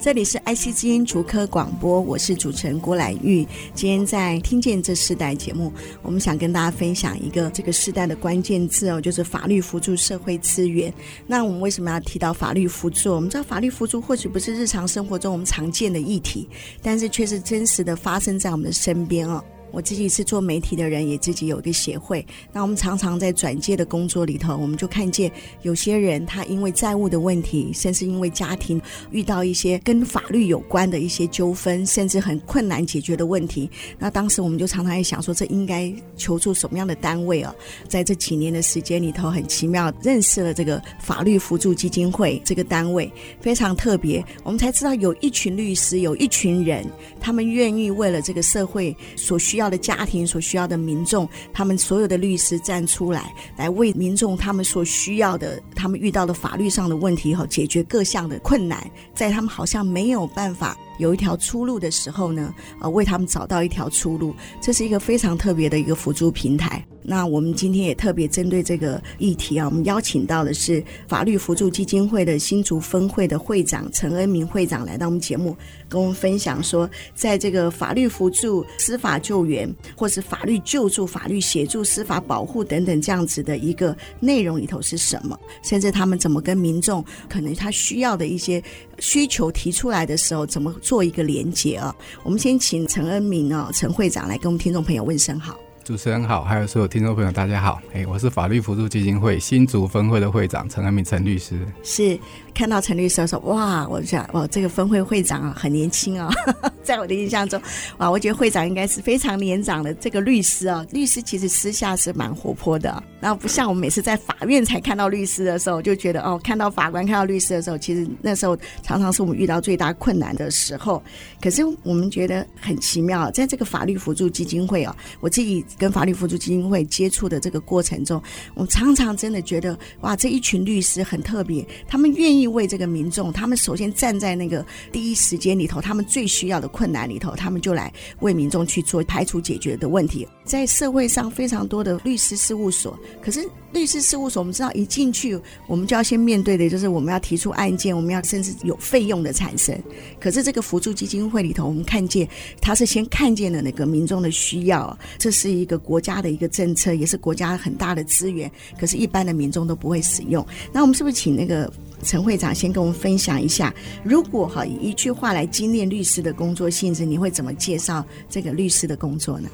这里是爱惜基因竹科广播，我是主持人郭兰玉。今天在听见这世代节目，我们想跟大家分享一个这个世代的关键字哦，就是法律辅助社会资源。那我们为什么要提到法律辅助？我们知道法律辅助或许不是日常生活中我们常见的议题，但是却是真实的发生在我们的身边哦。我自己是做媒体的人，也自己有一个协会。那我们常常在转介的工作里头，我们就看见有些人他因为债务的问题，甚至因为家庭遇到一些跟法律有关的一些纠纷，甚至很困难解决的问题。那当时我们就常常在想说，这应该求助什么样的单位啊？在这几年的时间里头，很奇妙认识了这个法律辅助基金会这个单位，非常特别。我们才知道有一群律师，有一群人，他们愿意为了这个社会所需要的家庭所需要的民众，他们所有的律师站出来，来为民众他们所需要的、他们遇到的法律上的问题，和，解决各项的困难，在他们好像没有办法有一条出路的时候呢，呃，为他们找到一条出路，这是一个非常特别的一个辅助平台。那我们今天也特别针对这个议题啊，我们邀请到的是法律辅助基金会的新竹分会的会长陈恩铭会长来到我们节目，跟我们分享说，在这个法律辅助、司法救援，或是法律救助、法律协助、司法保护等等这样子的一个内容里头是什么，甚至他们怎么跟民众可能他需要的一些需求提出来的时候，怎么做一个连接啊？我们先请陈恩明啊，陈会长来跟我们听众朋友问声好。主持人好，还有所有听众朋友，大家好。哎，我是法律辅助基金会新竹分会的会长陈恩明陈律师。是看到陈律师说，哇，我想，哇，这个分会会长啊，很年轻啊，在我的印象中，哇，我觉得会长应该是非常年长的这个律师啊。律师其实私下是蛮活泼的，然后不像我们每次在法院才看到律师的时候，就觉得哦，看到法官看到律师的时候，其实那时候常常是我们遇到最大困难的时候。可是我们觉得很奇妙，在这个法律辅助基金会啊，我自己。跟法律辅助基金会接触的这个过程中，我常常真的觉得，哇，这一群律师很特别，他们愿意为这个民众，他们首先站在那个第一时间里头，他们最需要的困难里头，他们就来为民众去做排除解决的问题。在社会上非常多的律师事务所，可是律师事务所，我们知道一进去，我们就要先面对的就是我们要提出案件，我们要甚至有费用的产生。可是这个辅助基金会里头，我们看见他是先看见了那个民众的需要，这是。一个国家的一个政策，也是国家很大的资源，可是，一般的民众都不会使用。那我们是不是请那个陈会长先跟我们分享一下，如果哈以一句话来精炼律师的工作性质，你会怎么介绍这个律师的工作呢？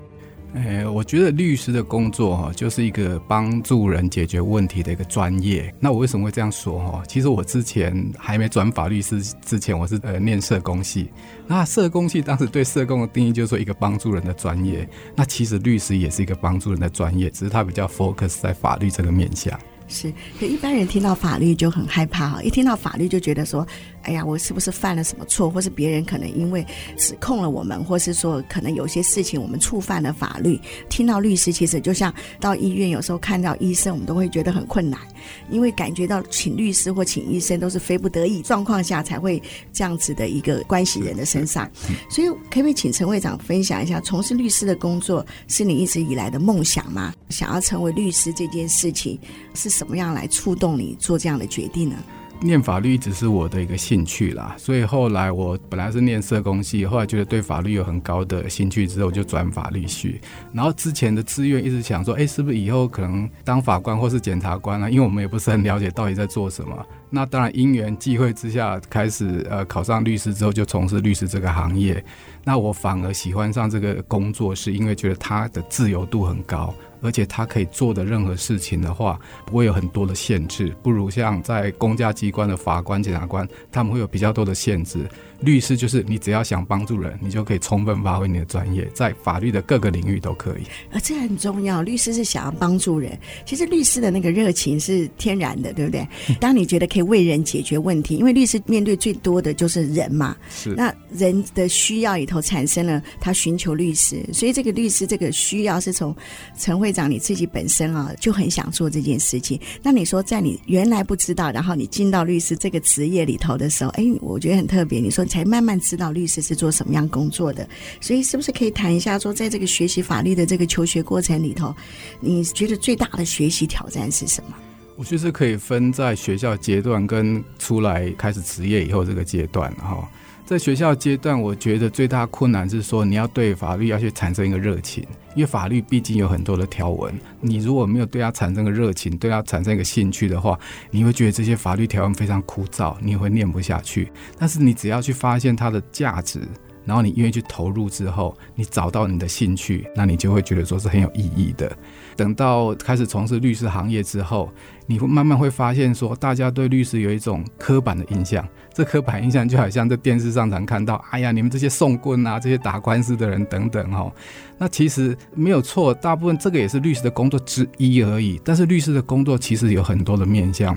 哎，我觉得律师的工作哈，就是一个帮助人解决问题的一个专业。那我为什么会这样说哈？其实我之前还没转法律师之前，我是呃念社工系。那社工系当时对社工的定义就是说一个帮助人的专业。那其实律师也是一个帮助人的专业，只是他比较 focus 在法律这个面向。是，可一般人听到法律就很害怕哈，一听到法律就觉得说，哎呀，我是不是犯了什么错，或是别人可能因为指控了我们，或是说可能有些事情我们触犯了法律。听到律师，其实就像到医院有时候看到医生，我们都会觉得很困难，因为感觉到请律师或请医生都是非不得已状况下才会这样子的一个关系人的身上。所以，可不可以请陈会长分享一下，从事律师的工作是你一直以来的梦想吗？想要成为律师这件事情是？什么样来触动你做这样的决定呢？念法律一直是我的一个兴趣啦，所以后来我本来是念社工系，后来觉得对法律有很高的兴趣之后，就转法律系。然后之前的志愿一直想说，哎，是不是以后可能当法官或是检察官啊？因为我们也不是很了解到底在做什么。那当然因缘际会之下，开始呃考上律师之后，就从事律师这个行业。那我反而喜欢上这个工作，是因为觉得它的自由度很高。而且他可以做的任何事情的话，不会有很多的限制，不如像在公家机关的法官、检察官，他们会有比较多的限制。律师就是你只要想帮助人，你就可以充分发挥你的专业，在法律的各个领域都可以。啊这很重要，律师是想要帮助人。其实律师的那个热情是天然的，对不对？当你觉得可以为人解决问题，因为律师面对最多的就是人嘛。是。那人的需要里头产生了他寻求律师，所以这个律师这个需要是从陈会长你自己本身啊就很想做这件事情。那你说在你原来不知道，然后你进到律师这个职业里头的时候，哎，我觉得很特别。你说才慢慢知道律师是做什么样工作的，所以是不是可以谈一下说，在这个学习法律的这个求学过程里头，你觉得最大的学习挑战是什么？我觉得可以分在学校阶段跟出来开始职业以后这个阶段哈。在学校阶段，我觉得最大困难是说，你要对法律要去产生一个热情，因为法律毕竟有很多的条文，你如果没有对它产生个热情，对它产生一个兴趣的话，你会觉得这些法律条文非常枯燥，你也会念不下去。但是你只要去发现它的价值，然后你愿意去投入之后，你找到你的兴趣，那你就会觉得说是很有意义的。等到开始从事律师行业之后，你会慢慢会发现说，大家对律师有一种刻板的印象。这刻板印象就好像在电视上常看到，哎呀，你们这些送棍啊，这些打官司的人等等哦。那其实没有错，大部分这个也是律师的工作之一而已。但是律师的工作其实有很多的面向，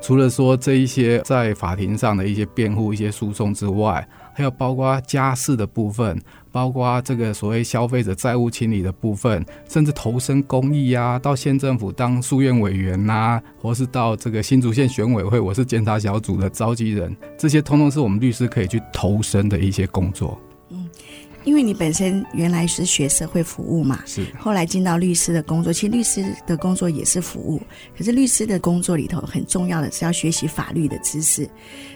除了说这一些在法庭上的一些辩护、一些诉讼之外。还有包括家事的部分，包括这个所谓消费者债务清理的部分，甚至投身公益啊，到县政府当诉愿委员呐、或是到这个新竹县选委会，我是监察小组的召集人，这些通通是我们律师可以去投身的一些工作。因为你本身原来是学社会服务嘛，是后来进到律师的工作，其实律师的工作也是服务。可是律师的工作里头很重要的是要学习法律的知识。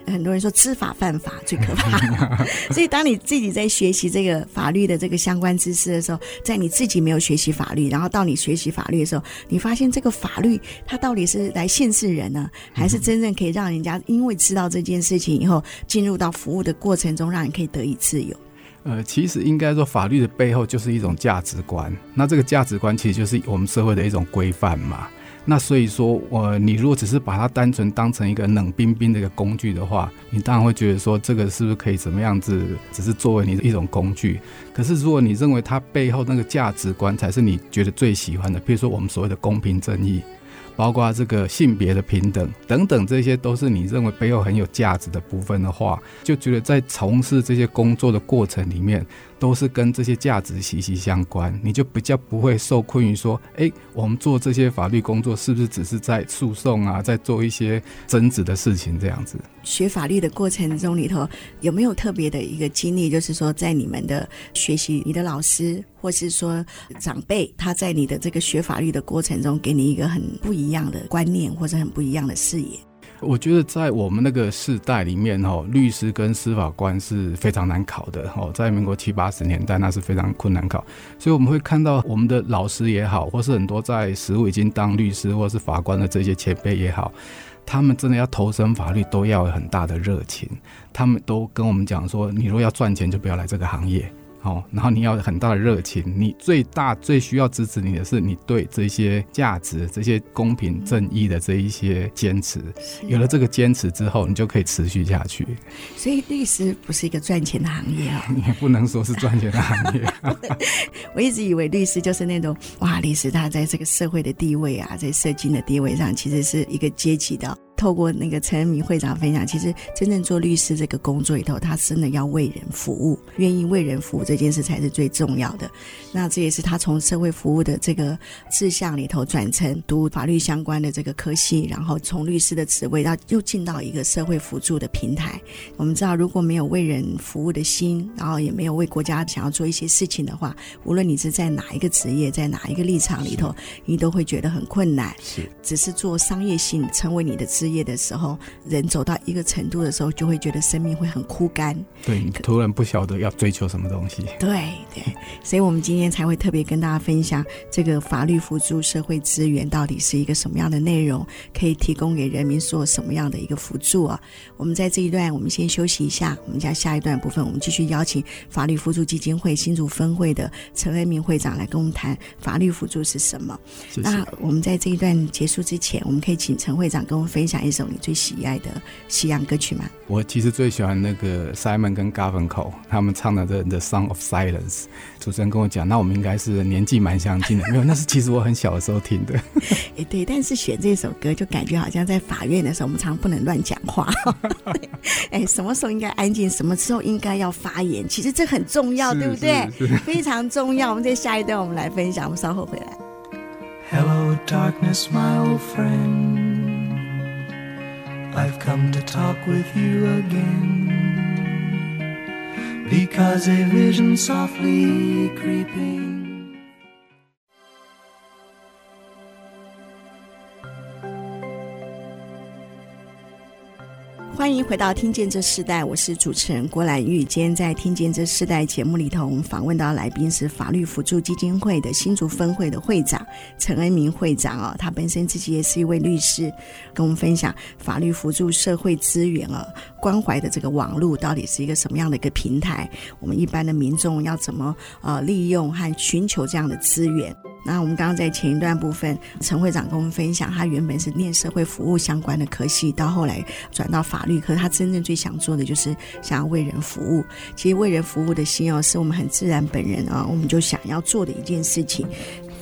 很多人说知法犯法最可怕，所以当你自己在学习这个法律的这个相关知识的时候，在你自己没有学习法律，然后到你学习法律的时候，你发现这个法律它到底是来限制人呢，还是真正可以让人家因为知道这件事情以后，进入到服务的过程中，让你可以得以自由？呃，其实应该说，法律的背后就是一种价值观。那这个价值观其实就是我们社会的一种规范嘛。那所以说，我、呃、你如果只是把它单纯当成一个冷冰冰的一个工具的话，你当然会觉得说，这个是不是可以怎么样子，只是作为你的一种工具。可是如果你认为它背后那个价值观才是你觉得最喜欢的，比如说我们所谓的公平正义。包括这个性别的平等等等，这些都是你认为背后很有价值的部分的话，就觉得在从事这些工作的过程里面，都是跟这些价值息息相关，你就比较不会受困于说，哎，我们做这些法律工作是不是只是在诉讼啊，在做一些争执的事情这样子？学法律的过程中里头有没有特别的一个经历？就是说，在你们的学习，你的老师或是说长辈，他在你的这个学法律的过程中，给你一个很不一样的观念，或者很不一样的视野。我觉得在我们那个世代里面，哈，律师跟司法官是非常难考的，哈，在民国七八十年代那是非常困难考，所以我们会看到我们的老师也好，或是很多在实务已经当律师或是法官的这些前辈也好，他们真的要投身法律都要有很大的热情，他们都跟我们讲说，你如果要赚钱，就不要来这个行业。哦，然后你要很大的热情，你最大最需要支持你的是你对这些价值、这些公平正义的这一些坚持。有了这个坚持之后，你就可以持续下去。所以律师不是一个赚钱的行业啊，你也不能说是赚钱的行业。我一直以为律师就是那种哇，律师他在这个社会的地位啊，在社经的地位上，其实是一个阶级的。透过那个陈恩铭会长分享，其实真正做律师这个工作里头，他真的要为人服务，愿意为人服务这件事才是最重要的。那这也是他从社会服务的这个志向里头转成读法律相关的这个科系，然后从律师的职位，到又进到一个社会辅助的平台。我们知道，如果没有为人服务的心，然后也没有为国家想要做一些事情的话，无论你是在哪一个职业，在哪一个立场里头，你都会觉得很困难。是，只是做商业性成为你的职业的时候，人走到一个程度的时候，就会觉得生命会很枯干。对，你突然不晓得要追求什么东西。对对，所以我们今天才会特别跟大家分享这个法律辅助社会资源到底是一个什么样的内容，可以提供给人民做什么样的一个辅助啊？我们在这一段，我们先休息一下，我们将下一段部分，我们继续邀请法律辅助基金会新竹分会的陈恩明会长来跟我们谈法律辅助是什么。谢谢。那我们在这一段结束之前，我们可以请陈会长跟我们分享一首你最喜爱的西洋歌曲吗？我其实最喜欢那个 Simon 跟 Garfunkel 他们唱的这《The Sound of Silence》。主持人跟我讲，那我们应该是年纪蛮相近的。没有，那是其实我很小的时候听的。哎，对，但是选这首歌就感觉好像在法院的时候，我们常常不能乱讲话。哎，什么时候应该安静，什么时候应该要发言，其实这很重要，对不对？非常重要。我们在下一段我们来分享，我们稍后回来。Hello, darkness, my old friend. I've come to talk with you again because a vision softly creeping. 欢迎回到《听见这世代》，我是主持人郭兰玉。今天在《听见这世代》节目里头，我们访问到来宾是法律辅助基金会的新竹分会的会长陈恩铭会长哦，他本身自己也是一位律师，跟我们分享法律辅助社会资源啊，关怀的这个网络到底是一个什么样的一个平台？我们一般的民众要怎么呃利用和寻求这样的资源？那我们刚刚在前一段部分，陈会长跟我们分享，他原本是念社会服务相关的科系，到后来转到法律科，他真正最想做的就是想要为人服务。其实为人服务的心哦，是我们很自然本人啊，我们就想要做的一件事情。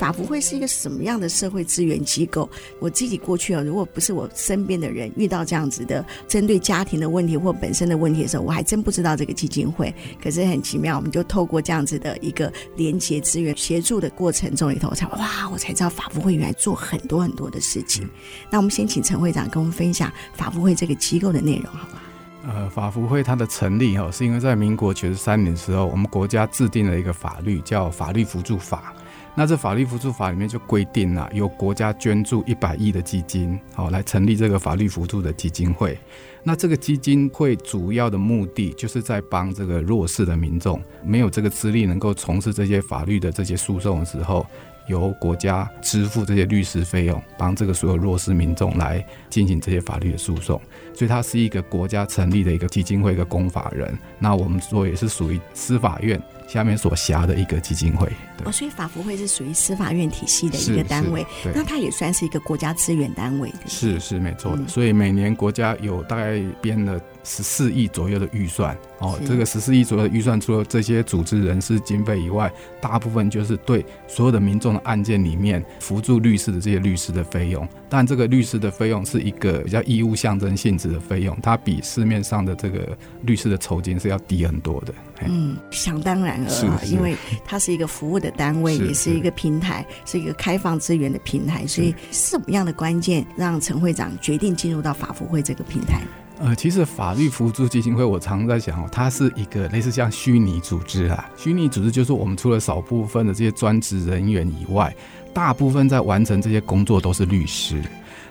法福会是一个什么样的社会资源机构？我自己过去啊，如果不是我身边的人遇到这样子的针对家庭的问题或本身的问题的时候，我还真不知道这个基金会。可是很奇妙，我们就透过这样子的一个连结资源协助的过程中里头，我才哇，我才知道法福会原来做很多很多的事情。那我们先请陈会长跟我们分享法福会这个机构的内容，好不好？呃，法福会它的成立哈，是因为在民国九十三年的时候，我们国家制定了一个法律，叫《法律辅助法》。那这法律扶助法里面就规定了，由国家捐助一百亿的基金，好来成立这个法律扶助的基金会。那这个基金会主要的目的，就是在帮这个弱势的民众，没有这个资历能够从事这些法律的这些诉讼的时候，由国家支付这些律师费用，帮这个所有弱势民众来进行这些法律的诉讼。所以它是一个国家成立的一个基金会，一个公法人。那我们说也是属于司法院下面所辖的一个基金会。哦，所以法福会是属于司法院体系的一个单位。那它也算是一个国家资源单位。是是没错的。嗯。所以每年国家有大概编了十四亿左右的预算。哦，这个十四亿左右的预算，除了这些组织人事经费以外，大部分就是对所有的民众的案件里面辅助律师的这些律师的费用。但这个律师的费用是一个比较义务象征性质的费用，它比市面上的这个律师的酬金是要低很多的。嗯，想当然了，因为它是一个服务的单位，也是一个平台，是一个开放资源的平台。所以，什么样的关键让陈会长决定进入到法服会这个平台？呃，其实法律扶助基金会，我常常在想哦，它是一个类似像虚拟组织啊。虚拟组织就是我们除了少部分的这些专职人员以外，大部分在完成这些工作都是律师。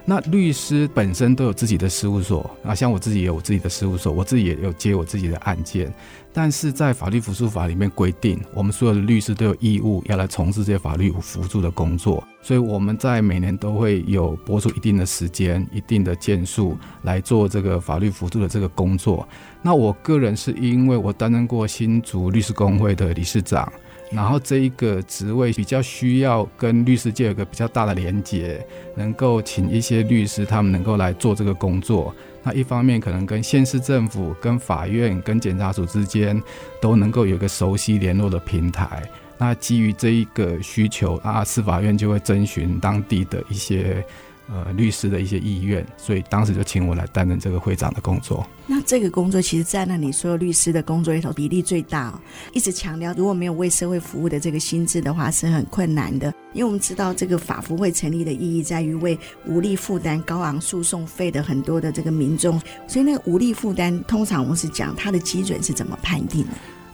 那律师本身都有自己的事务所啊，像我自己也有我自己的事务所，我自己也有接我自己的案件。但是在法律扶助法里面规定，我们所有的律师都有义务要来从事这些法律扶助的工作，所以我们在每年都会有拨出一定的时间、一定的件数来做这个法律扶助的这个工作。那我个人是因为我担任过新竹律师公会的理事长，然后这一个职位比较需要跟律师界有个比较大的连接，能够请一些律师他们能够来做这个工作。那一方面可能跟县市政府、跟法院、跟检察署之间都能够有个熟悉联络的平台。那基于这一个需求啊，司法院就会征询当地的一些。呃，律师的一些意愿，所以当时就请我来担任这个会长的工作。那这个工作其实占了你所有律师的工作里头比例最大哦。一直强调，如果没有为社会服务的这个心智的话，是很困难的。因为我们知道，这个法服会成立的意义在于为无力负担高昂诉讼费的很多的这个民众。所以，那个无力负担，通常我们是讲它的基准是怎么判定的？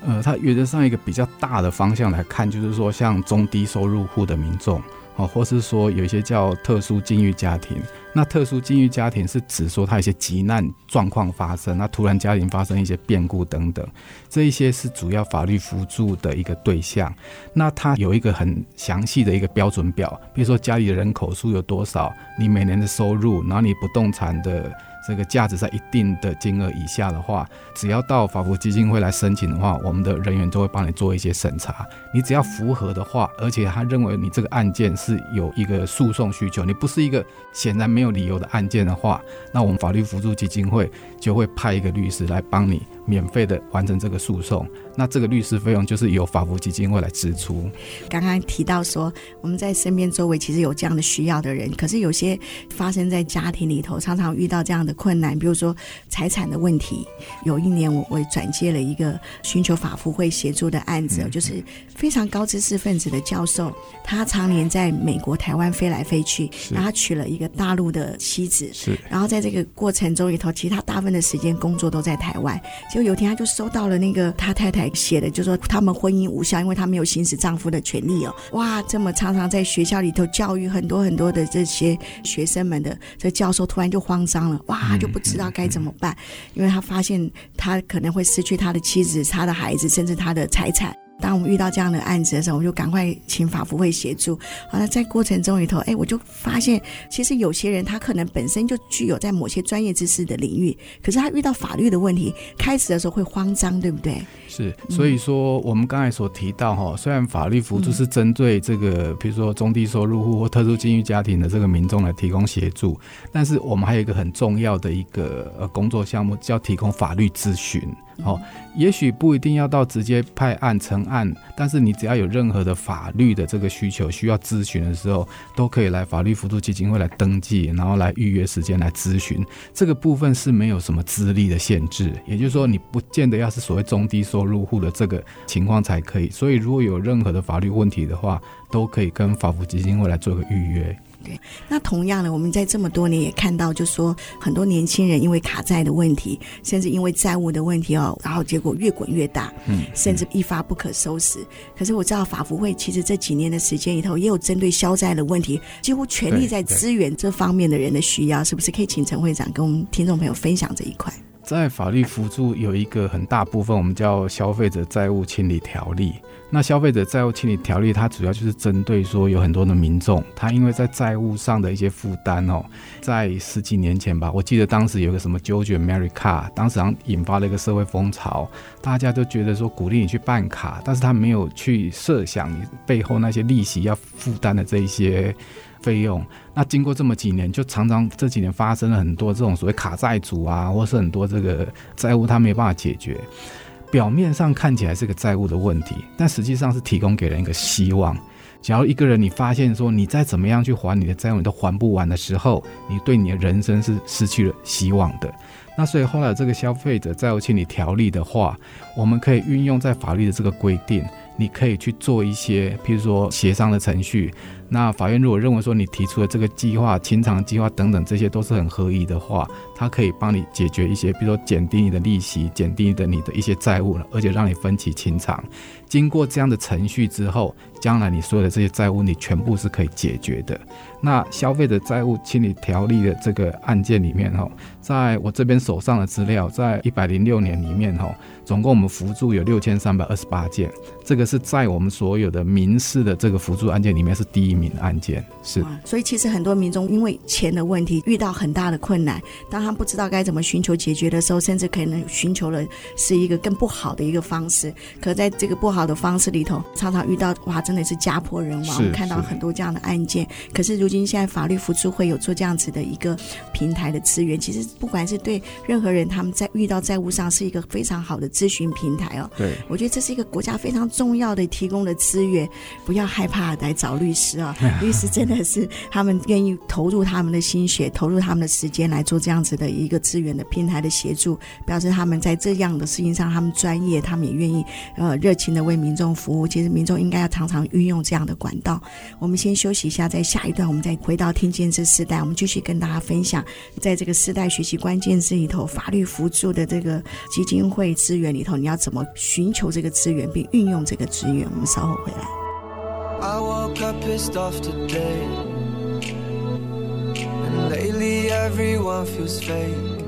呃，它原则上一个比较大的方向来看，就是说像中低收入户的民众。哦，或是说有一些叫特殊境遇家庭，那特殊境遇家庭是指说他一些急难状况发生，那突然家庭发生一些变故等等，这一些是主要法律辅助的一个对象。那他有一个很详细的一个标准表，比如说家里的人口数有多少，你每年的收入，然后你不动产的。这个价值在一定的金额以下的话，只要到法国基金会来申请的话，我们的人员都会帮你做一些审查。你只要符合的话，而且他认为你这个案件是有一个诉讼需求，你不是一个显然没有理由的案件的话，那我们法律辅助基金会就会派一个律师来帮你免费的完成这个诉讼。那这个律师费用就是由法服基金会来支出。刚刚提到说，我们在身边周围其实有这样的需要的人，可是有些发生在家庭里头，常常遇到这样的困难，比如说财产的问题。有一年我我转接了一个寻求法服会协助的案子，嗯、就是非常高知识分子的教授，他常年在美国、台湾飞来飞去，然后他娶了一个大陆的妻子，是，然后在这个过程中里头，其实他大部分的时间工作都在台湾，结果有一天他就收到了那个他太太。写的就说他们婚姻无效，因为他没有行使丈夫的权利哦。哇，这么常常在学校里头教育很多很多的这些学生们的这教授突然就慌张了，哇，就不知道该怎么办，因为他发现他可能会失去他的妻子、他的孩子，甚至他的财产。当我们遇到这样的案子的时候，我们就赶快请法服会协助。好那，在过程中里头，哎，我就发现，其实有些人他可能本身就具有在某些专业知识的领域，可是他遇到法律的问题，开始的时候会慌张，对不对？是，所以说我们刚才所提到哈，虽然法律辅助是针对这个，比如说中低收入户或特殊境遇家庭的这个民众来提供协助，但是我们还有一个很重要的一个呃工作项目，叫提供法律咨询。哦，也许不一定要到直接派案成案，但是你只要有任何的法律的这个需求需要咨询的时候，都可以来法律辅助基金会来登记，然后来预约时间来咨询。这个部分是没有什么资历的限制，也就是说你不见得要是所谓中低收入户的这个情况才可以。所以如果有任何的法律问题的话，都可以跟法服基金会来做个预约。对，那同样的，我们在这么多年也看到，就说很多年轻人因为卡债的问题，甚至因为债务的问题哦，然后结果越滚越大，嗯，甚至一发不可收拾。可是我知道法服会其实这几年的时间里头，也有针对消债的问题，几乎全力在支援这方面的人的需要，是不是？可以请陈会长跟我们听众朋友分享这一块。在法律辅助有一个很大部分，我们叫消费者债务清理条例。那消费者债务清理条例，它主要就是针对说有很多的民众，他因为在债务上的一些负担哦，在十几年前吧，我记得当时有个什么 George America，当时引发了一个社会风潮，大家都觉得说鼓励你去办卡，但是他没有去设想你背后那些利息要负担的这一些费用。那经过这么几年，就常常这几年发生了很多这种所谓卡债主啊，或是很多这个债务他没办法解决。表面上看起来是个债务的问题，但实际上是提供给人一个希望。假如一个人你发现说你再怎么样去还你的债务，你都还不完的时候，你对你的人生是失去了希望的。那所以后来这个消费者债务清理条例的话，我们可以运用在法律的这个规定，你可以去做一些，譬如说协商的程序。那法院如果认为说你提出的这个计划、清偿计划等等这些都是很合宜的话，它可以帮你解决一些，比如说减低你的利息、减低的你的一些债务了，而且让你分期清偿。经过这样的程序之后，将来你所有的这些债务你全部是可以解决的。那消费者债务清理条例的这个案件里面，哈，在我这边手上的资料，在一百零六年里面，哈，总共我们扶助有六千三百二十八件，这个是在我们所有的民事的这个扶助案件里面是第一名案件。是，所以其实很多民众因为钱的问题遇到很大的困难，当他不知道该怎么寻求解决的时候，甚至可能寻求了是一个更不好的一个方式。可在这个不好的方式里头，常常遇到哇，真的是家破人亡。我们看到很多这样的案件。可是如今现在法律扶助会有做这样子的一个平台的资源，其实不管是对任何人，他们在遇到债务上是一个非常好的咨询平台哦。对，我觉得这是一个国家非常重要的提供的资源，不要害怕来找律师啊、律师真的是他们愿意投入他们的心血，投入他们的时间来做这样子的一个资源的平台的协助，表示他们在这样的事情上他们专业，他们也愿意呃热情的为民众服务。其实民众应该要常常运用这样的管道。我们先休息一下，在下一段我们再回到听见这世代，我们继续跟大家分享，在这个世代学习关键字里头，法律辅助的这个基金会资源里头，你要怎么寻求这个资源并运用这个资源？我们稍后回来。I woke up pissed off today, and lately everyone feels fake.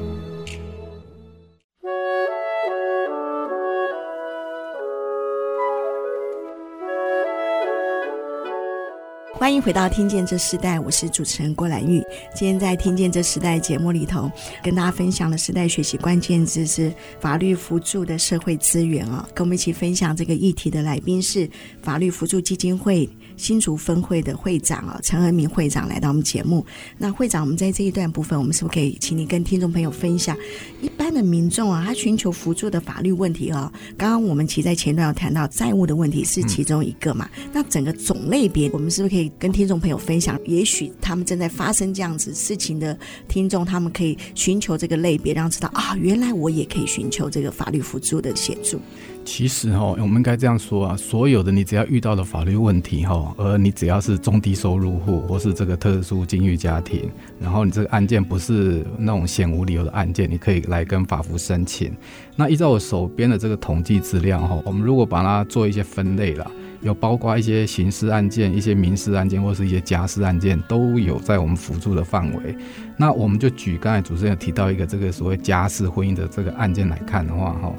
欢迎回到《听见这时代》，我是主持人郭兰玉。今天在《听见这时代》节目里头，跟大家分享的时代学习关键字是法律辅助的社会资源啊。跟我们一起分享这个议题的来宾是法律辅助基金会新竹分会的会长啊陈和明会长来到我们节目。那会长，我们在这一段部分，我们是不是可以请你跟听众朋友分享一般的民众啊，他寻求辅助的法律问题啊？刚刚我们其实在前段有谈到债务的问题是其中一个嘛？那整个种类别，我们是不是可以跟听众朋友分享？也许他们正在发生这样子事情的听众，他们可以寻求这个类别，让知道啊，原来我也可以寻求这个法律辅助的协助。其实哈，我们应该这样说啊，所有的你只要遇到的法律问题哈，而你只要是中低收入户或是这个特殊境遇家庭，然后你这个案件不是那种显无理由的案件，你可以来跟法服申请。那依照我手边的这个统计资料哈，我们如果把它做一些分类了，有包括一些刑事案件、一些民事案件或是一些家事案件，都有在我们辅助的范围。那我们就举刚才主持人提到一个这个所谓家事婚姻的这个案件来看的话哈。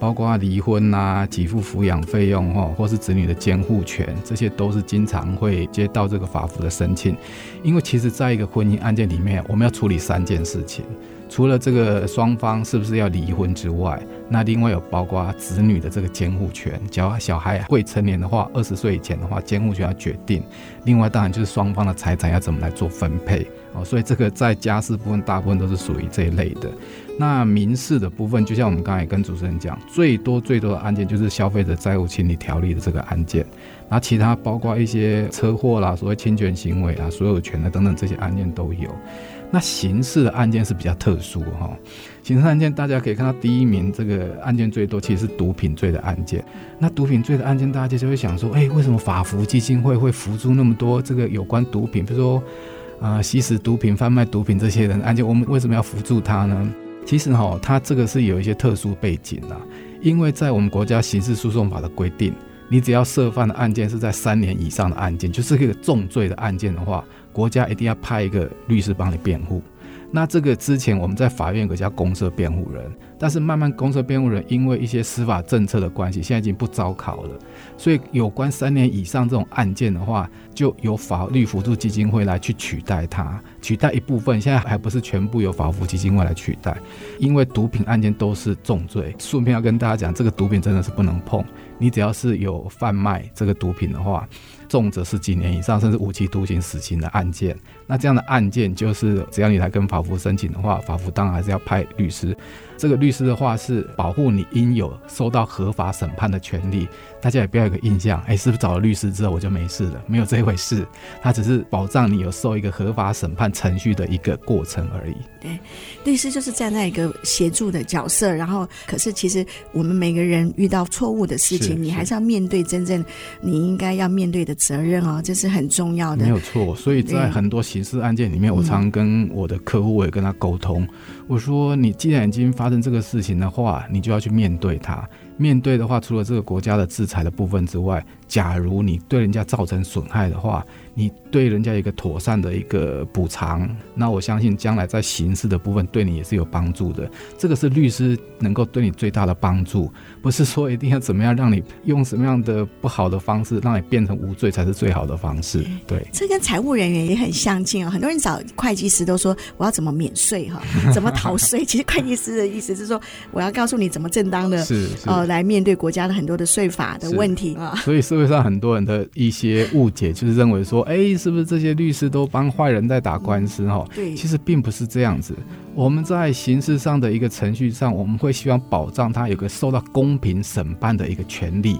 包括离婚呐、给付抚养费用哈，或是子女的监护权，这些都是经常会接到这个法服的申请。因为其实在一个婚姻案件里面，我们要处理三件事情，除了这个双方是不是要离婚之外，那另外有包括子女的这个监护权，只要小孩未成年的话，二十岁以前的话，监护权要决定。另外当然就是双方的财产要怎么来做分配哦，所以这个在家事部分大部分都是属于这一类的。那民事的部分，就像我们刚才跟主持人讲，最多最多的案件就是消费者债务清理条例的这个案件，那其他包括一些车祸啦、所谓侵权行为啊、所有权的等等这些案件都有。那刑事的案件是比较特殊哈，刑事案件大家可以看到第一名这个案件最多其实是毒品罪的案件。那毒品罪的案件，大家就会想说，哎，为什么法服基金会会扶助那么多这个有关毒品，比如说啊吸食毒品、贩卖毒品这些人案件，我们为什么要扶助他呢？其实哈，它这个是有一些特殊背景的，因为在我们国家刑事诉讼法的规定，你只要涉犯的案件是在三年以上的案件，就是一个重罪的案件的话，国家一定要派一个律师帮你辩护。那这个之前我们在法院有个叫公设辩护人，但是慢慢公设辩护人因为一些司法政策的关系，现在已经不招考了。所以有关三年以上这种案件的话，就由法律辅助基金会来去取代它，取代一部分。现在还不是全部由法扶基金会来取代，因为毒品案件都是重罪。顺便要跟大家讲，这个毒品真的是不能碰。你只要是有贩卖这个毒品的话，重则是几年以上，甚至无期徒刑、死刑的案件。那这样的案件，就是只要你来跟法服申请的话，法服当然还是要派律师。这个律师的话是保护你应有受到合法审判的权利。大家也不要有个印象，哎，是不是找了律师之后我就没事了？没有这回事，他只是保障你有受一个合法审判程序的一个过程而已。对，律师就是站在一个协助的角色，然后可是其实我们每个人遇到错误的事情，你还是要面对真正你应该要面对的责任哦，这是很重要的。没有错，所以在很多刑事案件里面，我常跟我的客户，我也跟他沟通，我说你既然已经发生这个事情的话，你就要去面对它。面对的话，除了这个国家的制裁的部分之外，假如你对人家造成损害的话，你对人家一个妥善的一个补偿，那我相信将来在刑事的部分对你也是有帮助的。这个是律师能够对你最大的帮助，不是说一定要怎么样让你用什么样的不好的方式让你变成无罪才是最好的方式。对，这跟财务人员也很相近哦。很多人找会计师都说我要怎么免税哈，怎么逃税？其实会计师的意思是说我要告诉你怎么正当的是，是呃来面对国家的很多的税法的问题啊。所以社会上很多人的一些误解就是认为说。哎，是不是这些律师都帮坏人在打官司？哈，对，其实并不是这样子。我们在刑事上的一个程序上，我们会希望保障他有个受到公平审判的一个权利。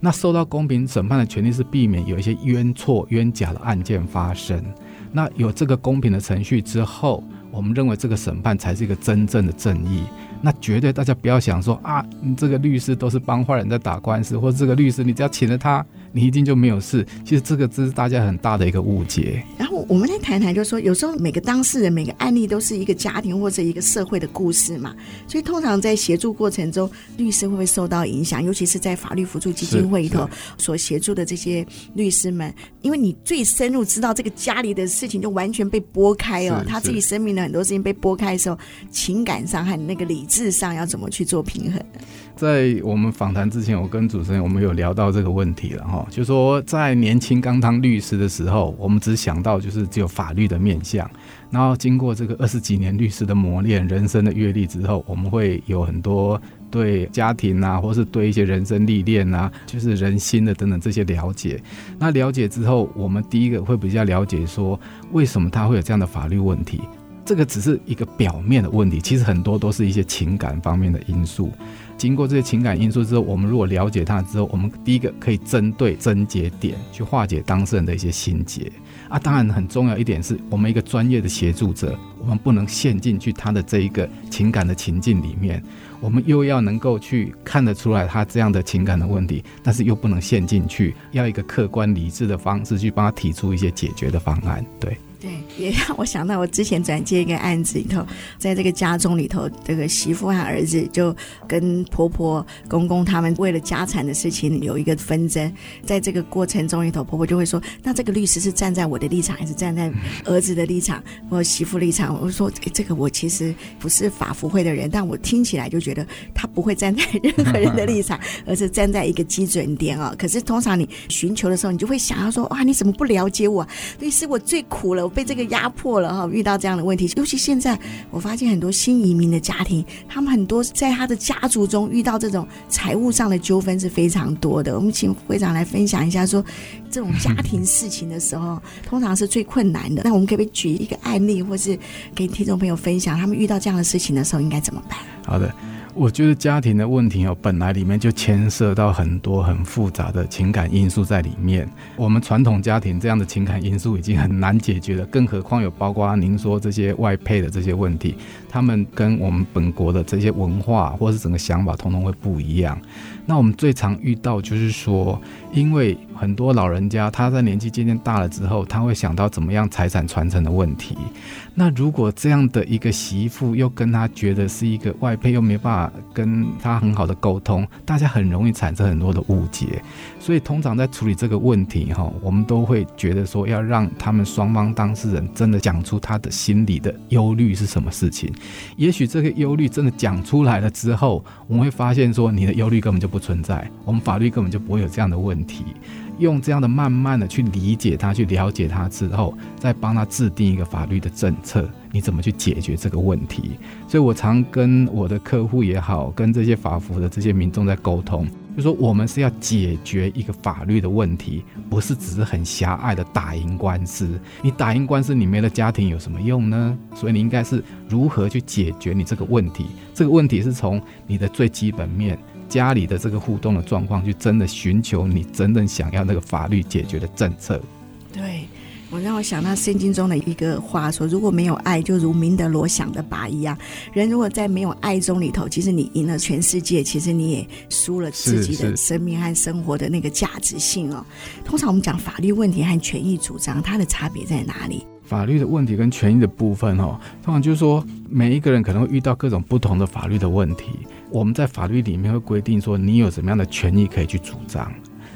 那受到公平审判的权利是避免有一些冤错冤假的案件发生。那有这个公平的程序之后，我们认为这个审判才是一个真正的正义。那绝对大家不要想说啊，你这个律师都是帮坏人在打官司，或者这个律师你只要请了他。你一定就没有事，其实这个这是大家很大的一个误解。然后我们来谈谈，就是说有时候每个当事人、每个案例都是一个家庭或者一个社会的故事嘛，所以通常在协助过程中，律师会不会受到影响？尤其是在法律辅助基金会里头所协助的这些律师们，因为你最深入知道这个家里的事情就完全被剥开哦，他自己生命的很多事情被剥开的时候，情感上和那个理智上要怎么去做平衡？在我们访谈之前，我跟主持人我们有聊到这个问题了哈，就说在年轻刚当律师的时候，我们只想到就是只有法律的面向，然后经过这个二十几年律师的磨练、人生的阅历之后，我们会有很多对家庭啊，或是对一些人生历练啊，就是人心的等等这些了解。那了解之后，我们第一个会比较了解说，为什么他会有这样的法律问题？这个只是一个表面的问题，其实很多都是一些情感方面的因素。经过这些情感因素之后，我们如果了解他之后，我们第一个可以针对症结点去化解当事人的一些心结。啊，当然很重要一点是我们一个专业的协助者，我们不能陷进去他的这一个情感的情境里面，我们又要能够去看得出来他这样的情感的问题，但是又不能陷进去，要一个客观理智的方式去帮他提出一些解决的方案，对。对，也让我想到我之前转接一个案子里头，在这个家中里头，这个媳妇和儿子就跟婆婆、公公他们为了家产的事情有一个纷争，在这个过程中里头，婆婆就会说：“那这个律师是站在我的立场，还是站在儿子的立场，或媳妇立场？”我说：“，这个我其实不是法服会的人，但我听起来就觉得他不会站在任何人的立场，而是站在一个基准点啊。可是通常你寻求的时候，你就会想要说：哇，你怎么不了解我？律师，我最苦了。”被这个压迫了哈，遇到这样的问题，尤其现在我发现很多新移民的家庭，他们很多在他的家族中遇到这种财务上的纠纷是非常多的。我们请会长来分享一下，说这种家庭事情的时候，通常是最困难的。那我们可不可以举一个案例，或是给听众朋友分享，他们遇到这样的事情的时候应该怎么办？好的。我觉得家庭的问题哦，本来里面就牵涉到很多很复杂的情感因素在里面。我们传统家庭这样的情感因素已经很难解决了，更何况有包括您说这些外配的这些问题，他们跟我们本国的这些文化或是整个想法，统统会不一样。那我们最常遇到就是说，因为很多老人家他在年纪渐渐大了之后，他会想到怎么样财产传承的问题。那如果这样的一个媳妇又跟他觉得是一个外配，又没办法跟他很好的沟通，大家很容易产生很多的误解。所以通常在处理这个问题哈，我们都会觉得说要让他们双方当事人真的讲出他的心里的忧虑是什么事情。也许这个忧虑真的讲出来了之后，我们会发现说你的忧虑根本就不存在，我们法律根本就不会有这样的问题。用这样的慢慢的去理解他，去了解他之后，再帮他制定一个法律的政策，你怎么去解决这个问题？所以我常跟我的客户也好，跟这些法服的这些民众在沟通，就说我们是要解决一个法律的问题，不是只是很狭隘的打赢官司。你打赢官司，你没了家庭有什么用呢？所以你应该是如何去解决你这个问题？这个问题是从你的最基本面。家里的这个互动的状况，去真的寻求你真正想要那个法律解决的政策。对，我让我想到圣经中的一个话说：如果没有爱，就如明德罗想的拔一样。人如果在没有爱中里头，其实你赢了全世界，其实你也输了自己的生命和生活的那个价值性哦。通常我们讲法律问题和权益主张，它的差别在哪里？法律的问题跟权益的部分哦，通常就是说每一个人可能会遇到各种不同的法律的问题。我们在法律里面会规定说，你有什么样的权益可以去主张。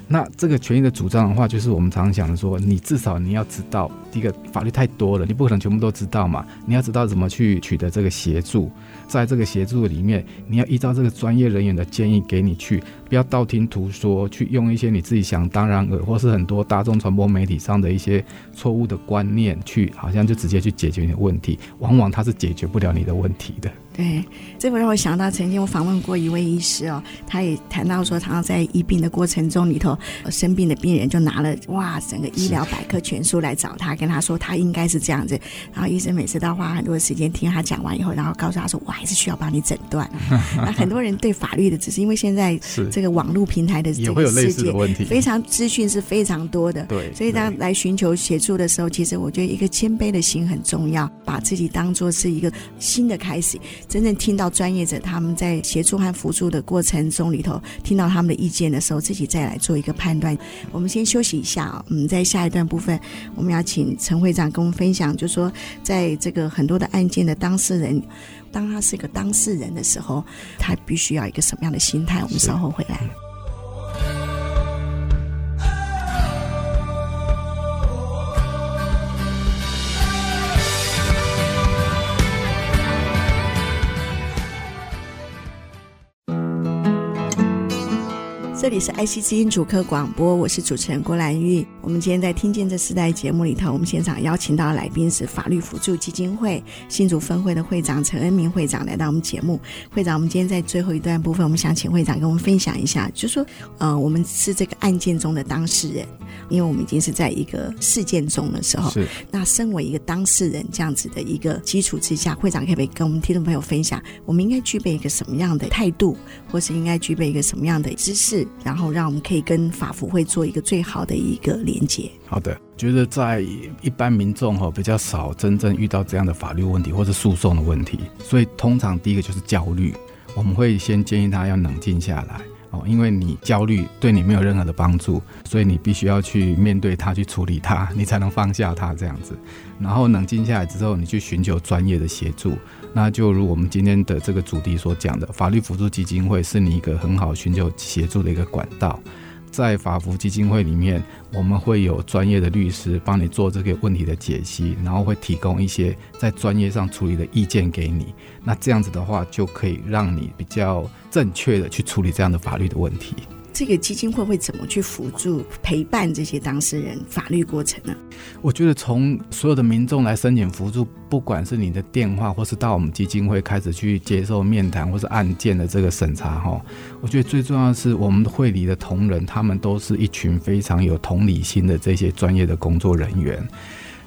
那这个权益的主张的话，就是我们常常讲的说，你至少你要知道，第一个法律太多了，你不可能全部都知道嘛。你要知道怎么去取得这个协助，在这个协助里面，你要依照这个专业人员的建议给你去，不要道听途说，去用一些你自己想当然耳，或是很多大众传播媒体上的一些错误的观念去，好像就直接去解决你的问题，往往它是解决不了你的问题的。对，这会让我想到曾经我访问过一位医师哦，他也谈到说，他在医病的过程中里头，生病的病人就拿了哇整个医疗百科全书来找他，跟他说他应该是这样子。然后医生每次都要花很多时间听他讲完以后，然后告诉他说，我还是需要帮你诊断。那很多人对法律的，只是因为现在这个网络平台的这个世界，非常资讯是非常多的，对，所以当来寻求协助的时候，其实我觉得一个谦卑的心很重要，把自己当做是一个新的开始。真正听到专业者他们在协助和辅助的过程中里头，听到他们的意见的时候，自己再来做一个判断。我们先休息一下啊，我们，在下一段部分，我们要请陈会长跟我们分享，就是说，在这个很多的案件的当事人，当他是一个当事人的时候，他必须要一个什么样的心态？我们稍后回来。里是爱惜之音主客广播，我是主持人郭兰玉。我们今天在听见这四代节目里头，我们现场邀请到的来宾是法律辅助基金会新竹分会的会长陈恩明会长来到我们节目。会长，我们今天在最后一段部分，我们想请会长跟我们分享一下，就是说，呃，我们是这个案件中的当事人，因为我们已经是在一个事件中的时候，是。那身为一个当事人这样子的一个基础之下，会长可不可以跟我们听众朋友分享，我们应该具备一个什么样的态度，或是应该具备一个什么样的知识？然后让我们可以跟法服会做一个最好的一个连接。好的，觉得在一般民众哈比较少真正遇到这样的法律问题或者诉讼的问题，所以通常第一个就是焦虑，我们会先建议他要冷静下来。哦，因为你焦虑对你没有任何的帮助，所以你必须要去面对它，去处理它，你才能放下它这样子。然后冷静下来之后，你去寻求专业的协助。那就如我们今天的这个主题所讲的，法律辅助基金会是你一个很好寻求协助的一个管道。在法服基金会里面，我们会有专业的律师帮你做这个问题的解析，然后会提供一些在专业上处理的意见给你。那这样子的话，就可以让你比较正确的去处理这样的法律的问题。这个基金会会怎么去辅助陪伴这些当事人法律过程呢？我觉得从所有的民众来申请扶助，不管是你的电话，或是到我们基金会开始去接受面谈，或是案件的这个审查，哈，我觉得最重要的是我们会里的同仁，他们都是一群非常有同理心的这些专业的工作人员。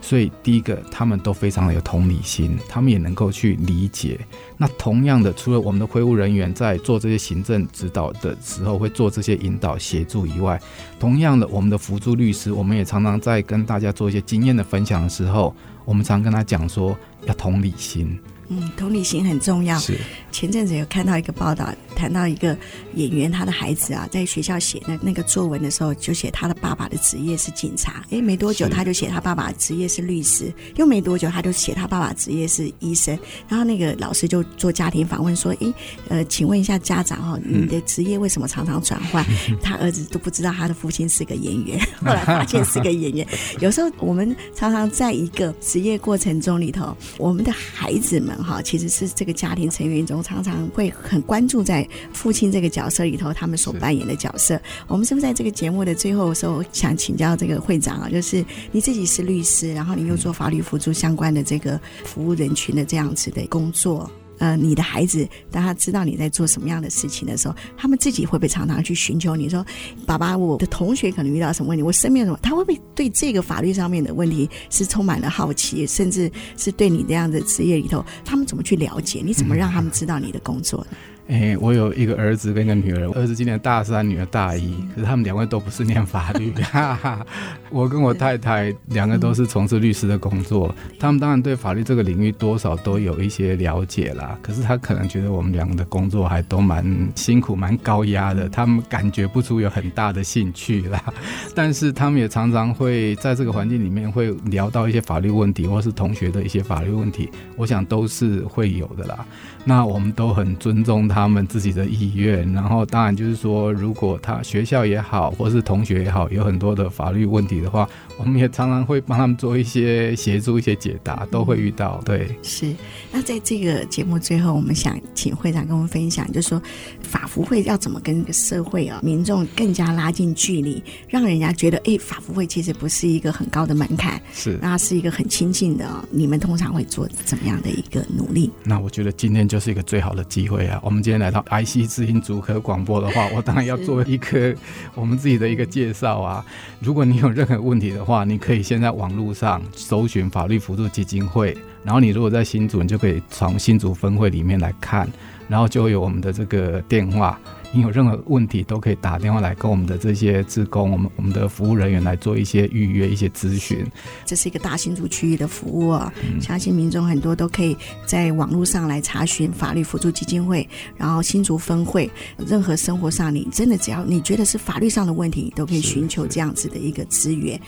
所以，第一个，他们都非常的有同理心，他们也能够去理解。那同样的，除了我们的会务人员在做这些行政指导的时候会做这些引导协助以外，同样的，我们的辅助律师，我们也常常在跟大家做一些经验的分享的时候，我们常跟他讲说要同理心。嗯，同理心很重要。是。前阵子有看到一个报道，谈到一个演员，他的孩子啊，在学校写那那个作文的时候，就写他的爸爸的职业是警察。诶，没多久他就写他爸爸职业是律师，又没多久他就写他爸爸职业是医生。然后那个老师就做家庭访问说：“诶，呃，请问一下家长哦，你的职业为什么常常转换？”嗯、他儿子都不知道他的父亲是个演员，后来发现是个演员。有时候我们常常在一个职业过程中里头，我们的孩子们哈，其实是这个家庭成员中。常常会很关注在父亲这个角色里头，他们所扮演的角色。我们是不是在这个节目的最后的时候，想请教这个会长啊？就是你自己是律师，然后你又做法律辅助相关的这个服务人群的这样子的工作。呃，你的孩子当他知道你在做什么样的事情的时候，他们自己会不会常常去寻求你说：“爸爸，我的同学可能遇到什么问题，我身边什么？”他会不会对这个法律上面的问题是充满了好奇，甚至是对你这样的职业里头，他们怎么去了解？你怎么让他们知道你的工作呢？哎、我有一个儿子跟一个女儿，儿子今年大三，女儿大一，可是他们两位都不是念法律。哈哈，我跟我太太两个都是从事律师的工作，他们当然对法律这个领域多少都有一些了解啦。可是他可能觉得我们两个的工作还都蛮辛苦、蛮高压的，他们感觉不出有很大的兴趣啦。但是他们也常常会在这个环境里面会聊到一些法律问题，或是同学的一些法律问题，我想都是会有的啦。那我们都很尊重他他们自己的意愿，然后当然就是说，如果他学校也好，或是同学也好，有很多的法律问题的话，我们也常常会帮他们做一些协助、一些解答，都会遇到。对，是。那在这个节目最后，我们想请会长跟我们分享，就是说法服会要怎么跟这个社会啊、民众更加拉近距离，让人家觉得，哎，法服会其实不是一个很高的门槛，是，那是一个很亲近的。你们通常会做怎么样的一个努力？那我觉得今天就。是一个最好的机会啊！我们今天来到 IC 知音主客广播的话，我当然要做一个我们自己的一个介绍啊。如果你有任何问题的话，你可以先在网络上搜寻法律辅助基金会，然后你如果在新竹，你就可以从新竹分会里面来看，然后就会有我们的这个电话。你有任何问题都可以打电话来跟我们的这些志工，我们我们的服务人员来做一些预约、一些咨询。这是一个大新竹区域的服务啊、哦嗯，相信民众很多都可以在网络上来查询法律辅助基金会，然后新竹分会。任何生活上你真的只要你觉得是法律上的问题，你都可以寻求这样子的一个资源。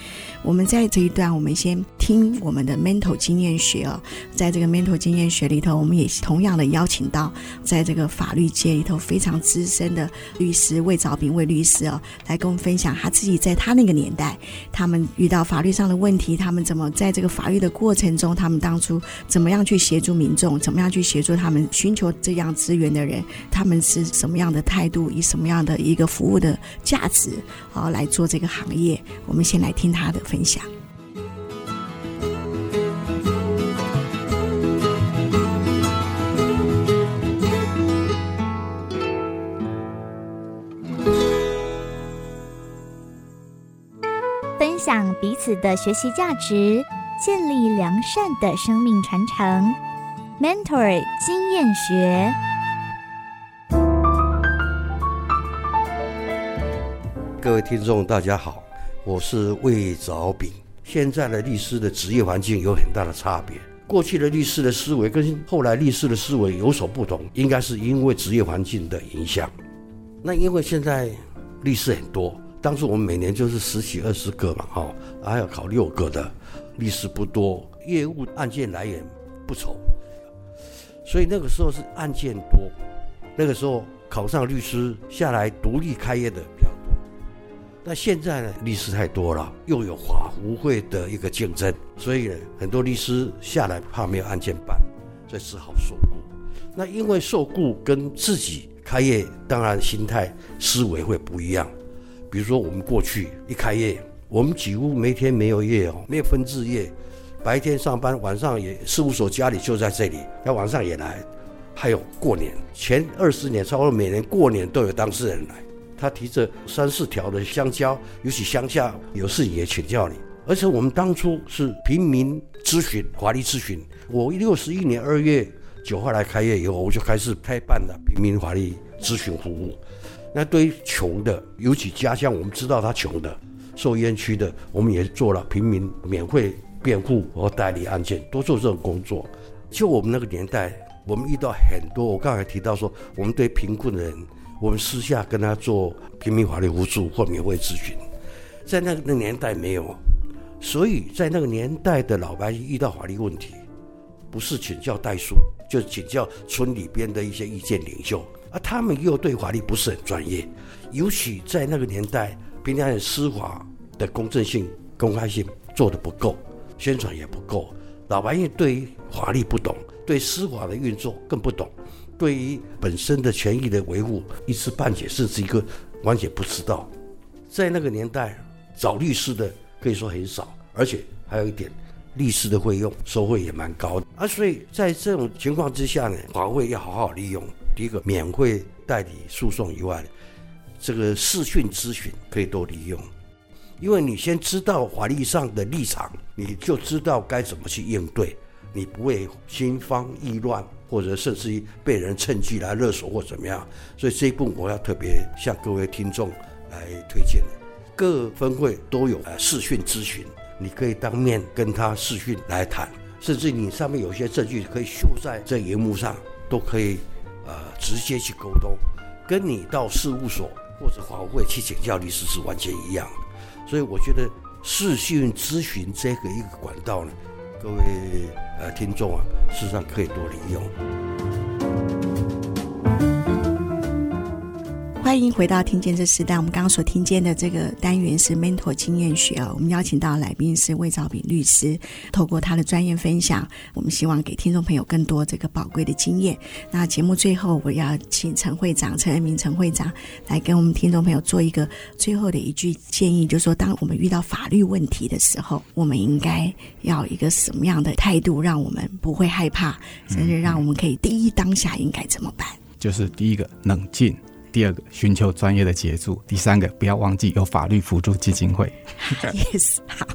我们在这一段，我们先听我们的 mental 经验学哦，在这个 mental 经验学里头，我们也同样的邀请到在这个法律界里头非常资深。的律师魏兆炳魏律师哦，来跟我们分享他自己在他那个年代，他们遇到法律上的问题，他们怎么在这个法律的过程中，他们当初怎么样去协助民众，怎么样去协助他们寻求这样资源的人，他们是什么样的态度，以什么样的一个服务的价值，好来做这个行业。我们先来听他的分享。享彼此的学习价值，建立良善的生命传承。Mentor 经验学，各位听众，大家好，我是魏兆炳。现在的律师的职业环境有很大的差别，过去的律师的思维跟后来律师的思维有所不同，应该是因为职业环境的影响。那因为现在律师很多。当时我们每年就是十几二十个嘛，哈，还要考六个的，律师不多，业务案件来源不愁，所以那个时候是案件多，那个时候考上律师下来独立开业的比较多。那现在呢，律师太多了，又有法扶会的一个竞争，所以呢，很多律师下来怕没有案件办，所以只好受雇。那因为受雇跟自己开业，当然心态思维会不一样。比如说，我们过去一开业，我们几乎每天没有夜哦，没有分志业，白天上班，晚上也事务所家里就在这里，他晚上也来。还有过年前二十年，差不多每年过年都有当事人来，他提着三四条的香蕉，尤其乡下有事也请教你。而且我们当初是平民咨询、法律咨询，我六十一年二月九号来开业以后，我就开始开办了平民法律咨询服务。那对于穷的，尤其家乡，我们知道他穷的，受冤屈的，我们也做了平民免费辩护和代理案件，多做这种工作。就我们那个年代，我们遇到很多，我刚才提到说，我们对贫困的人，我们私下跟他做平民法律扶助或免费咨询，在那个年代没有，所以在那个年代的老百姓遇到法律问题，不是请教代书，就请教村里边的一些意见领袖。他们又对法律不是很专业，尤其在那个年代，平常的司法的公正性、公开性做得不够，宣传也不够，老百姓对于法律不懂，对司法的运作更不懂，对于本身的权益的维护一知半解，甚至一个完全不知道。在那个年代，找律师的可以说很少，而且还有一点，律师的费用收费也蛮高的。啊，所以在这种情况之下呢，法会要好好利用。第一个免费代理诉讼以外，这个视讯咨询可以多利用，因为你先知道法律上的立场，你就知道该怎么去应对，你不会心慌意乱，或者甚至于被人趁机来勒索或怎么样。所以这一部分我要特别向各位听众来推荐，各分会都有呃视讯咨询，你可以当面跟他视讯来谈，甚至你上面有些证据可以秀在这荧幕上，都可以。呃，直接去沟通，跟你到事务所或者法务会去请教律师是完全一样的。所以我觉得视讯咨询这个一个管道呢，各位呃听众啊，事实上可以多利用。欢迎回到听见这时代。我们刚刚所听见的这个单元是 Mentor 经验学啊。我们邀请到来宾是魏兆炳律师，透过他的专业分享，我们希望给听众朋友更多这个宝贵的经验。那节目最后，我要请陈会长陈恩铭陈会长来跟我们听众朋友做一个最后的一句建议，就是说，当我们遇到法律问题的时候，我们应该要一个什么样的态度，让我们不会害怕，甚至让我们可以第一当下应该怎么办？就是第一个冷静。第二个，寻求专业的协助；第三个，不要忘记有法律辅助基金会。Yes，好，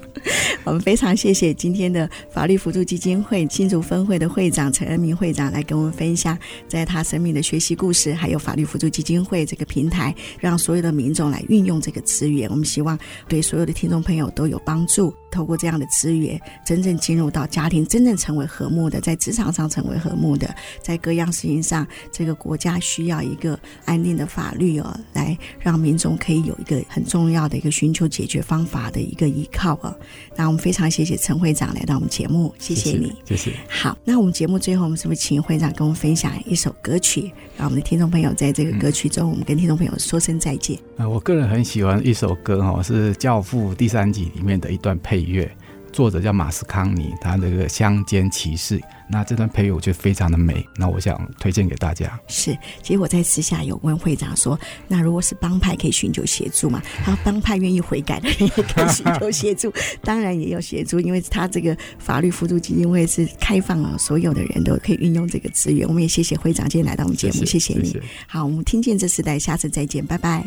我们非常谢谢今天的法律辅助基金会新竹分会的会长陈恩铭会长来跟我们分享，在他生命的学习故事，还有法律辅助基金会这个平台，让所有的民众来运用这个资源。我们希望对所有的听众朋友都有帮助。透过这样的资源，真正进入到家庭，真正成为和睦的，在职场上成为和睦的，在各样事情上，这个国家需要一个安定的法律哦，来让民众可以有一个很重要的一个寻求解决方法的一个依靠哦。那我们非常谢谢陈会长来到我们节目，谢谢你，谢谢。谢谢。好，那我们节目最后，我们是不是请会长跟我们分享一首歌曲，让我们的听众朋友在这个歌曲中，我们跟听众朋友说声再见。啊、嗯，我个人很喜欢一首歌哈，是《教父》第三集里面的一段配乐。作者叫马斯康尼，他那个乡间骑士，那这段配乐我觉得非常的美，那我想推荐给大家。是，其实我在私下有问会长说，那如果是帮派可以寻求协助吗？他说帮派愿意悔改的人也可以寻求协助，当然也有协助，因为他这个法律辅助基金会是开放了，所有的人都可以运用这个资源。我们也谢谢会长今天来到我们节目，谢谢，谢谢你。谢谢。好，我们听见这时代，下次再见，拜拜。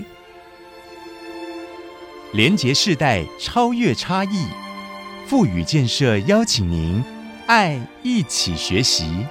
连结世代，超越差异。富予建设邀请您，爱一起学习。